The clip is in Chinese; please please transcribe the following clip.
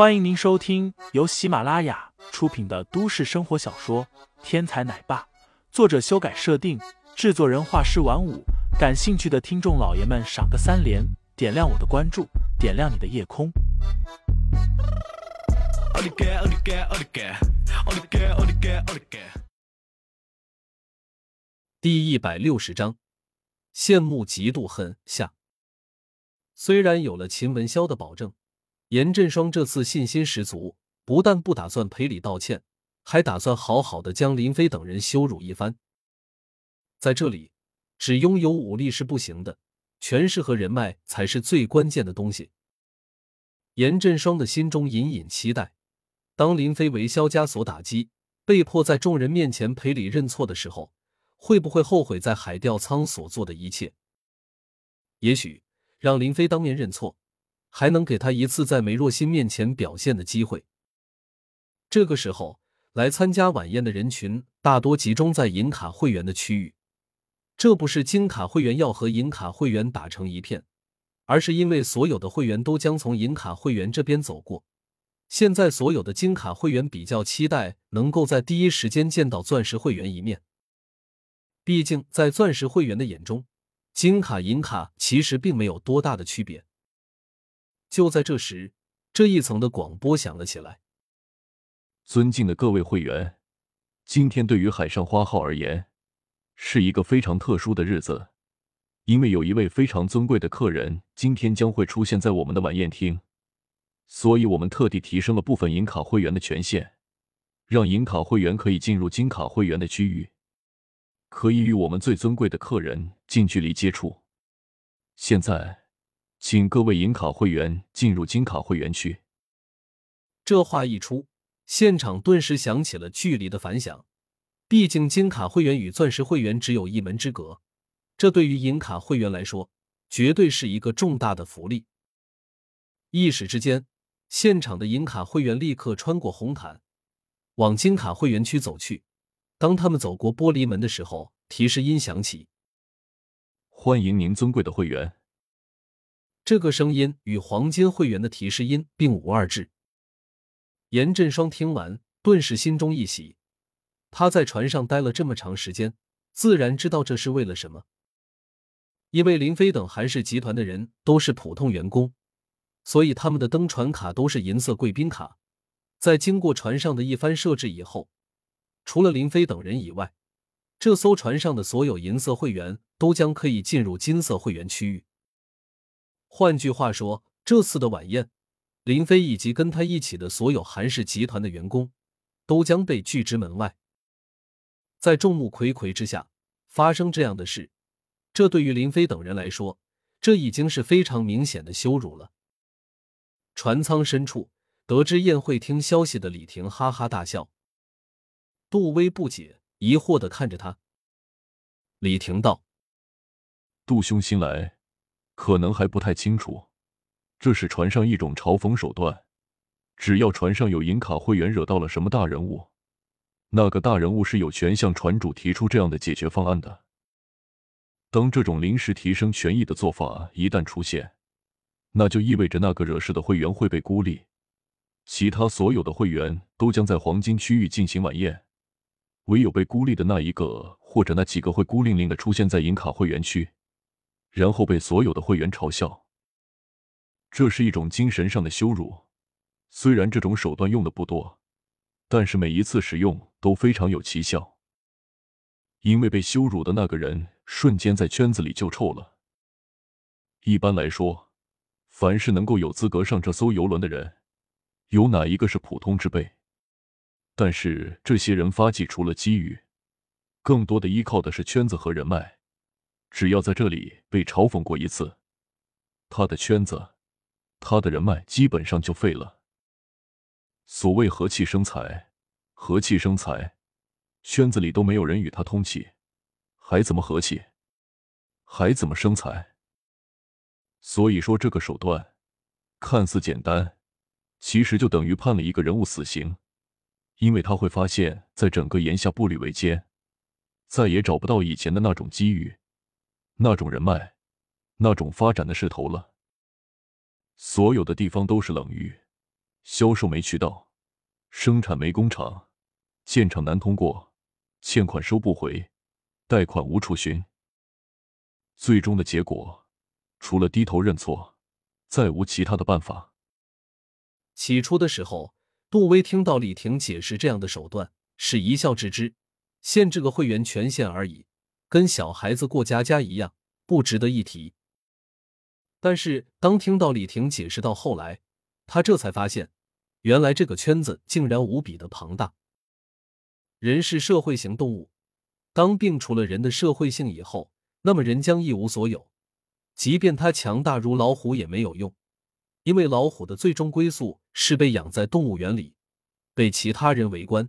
欢迎您收听由喜马拉雅出品的都市生活小说《天才奶爸》，作者修改设定，制作人画师晚舞。感兴趣的听众老爷们，赏个三连，点亮我的关注，点亮你的夜空。第一百六十章，羡慕、嫉妒、恨下。虽然有了秦文潇的保证。严振双这次信心十足，不但不打算赔礼道歉，还打算好好的将林飞等人羞辱一番。在这里，只拥有武力是不行的，权势和人脉才是最关键的东西。严振双的心中隐隐期待，当林飞为萧家所打击，被迫在众人面前赔礼认错的时候，会不会后悔在海钓仓所做的一切？也许让林飞当面认错。还能给他一次在梅若欣面前表现的机会。这个时候，来参加晚宴的人群大多集中在银卡会员的区域。这不是金卡会员要和银卡会员打成一片，而是因为所有的会员都将从银卡会员这边走过。现在，所有的金卡会员比较期待能够在第一时间见到钻石会员一面。毕竟，在钻石会员的眼中，金卡、银卡其实并没有多大的区别。就在这时，这一层的广播响了起来：“尊敬的各位会员，今天对于海上花号而言，是一个非常特殊的日子，因为有一位非常尊贵的客人今天将会出现在我们的晚宴厅，所以我们特地提升了部分银卡会员的权限，让银卡会员可以进入金卡会员的区域，可以与我们最尊贵的客人近距离接触。现在。”请各位银卡会员进入金卡会员区。这话一出，现场顿时响起了剧烈的反响。毕竟金卡会员与钻石会员只有一门之隔，这对于银卡会员来说，绝对是一个重大的福利。一时之间，现场的银卡会员立刻穿过红毯，往金卡会员区走去。当他们走过玻璃门的时候，提示音响起：“欢迎您，尊贵的会员。”这个声音与黄金会员的提示音并无二致。严振双听完，顿时心中一喜。他在船上待了这么长时间，自然知道这是为了什么。因为林飞等韩氏集团的人都是普通员工，所以他们的登船卡都是银色贵宾卡。在经过船上的一番设置以后，除了林飞等人以外，这艘船上的所有银色会员都将可以进入金色会员区域。换句话说，这次的晚宴，林飞以及跟他一起的所有韩氏集团的员工，都将被拒之门外。在众目睽睽之下发生这样的事，这对于林飞等人来说，这已经是非常明显的羞辱了。船舱深处，得知宴会厅消息的李婷哈哈大笑。杜威不解、疑惑的看着他。李婷道：“杜兄新来。”可能还不太清楚，这是船上一种嘲讽手段。只要船上有银卡会员惹到了什么大人物，那个大人物是有权向船主提出这样的解决方案的。当这种临时提升权益的做法一旦出现，那就意味着那个惹事的会员会被孤立，其他所有的会员都将在黄金区域进行晚宴，唯有被孤立的那一个或者那几个会孤零零的出现在银卡会员区。然后被所有的会员嘲笑，这是一种精神上的羞辱。虽然这种手段用的不多，但是每一次使用都非常有奇效。因为被羞辱的那个人瞬间在圈子里就臭了。一般来说，凡是能够有资格上这艘游轮的人，有哪一个是普通之辈？但是这些人发迹除了机遇，更多的依靠的是圈子和人脉。只要在这里被嘲讽过一次，他的圈子、他的人脉基本上就废了。所谓和气生财，和气生财，圈子里都没有人与他通气，还怎么和气？还怎么生财？所以说，这个手段看似简单，其实就等于判了一个人物死刑，因为他会发现，在整个炎夏步履维艰，再也找不到以前的那种机遇。那种人脉，那种发展的势头了。所有的地方都是冷遇，销售没渠道，生产没工厂，建厂难通过，欠款收不回，贷款无处寻。最终的结果，除了低头认错，再无其他的办法。起初的时候，杜威听到李婷解释这样的手段，是一笑置之，限制个会员权限而已，跟小孩子过家家一样，不值得一提。但是当听到李婷解释到后来，他这才发现，原来这个圈子竟然无比的庞大。人是社会型动物，当摒除了人的社会性以后，那么人将一无所有。即便他强大如老虎也没有用，因为老虎的最终归宿是被养在动物园里，被其他人围观。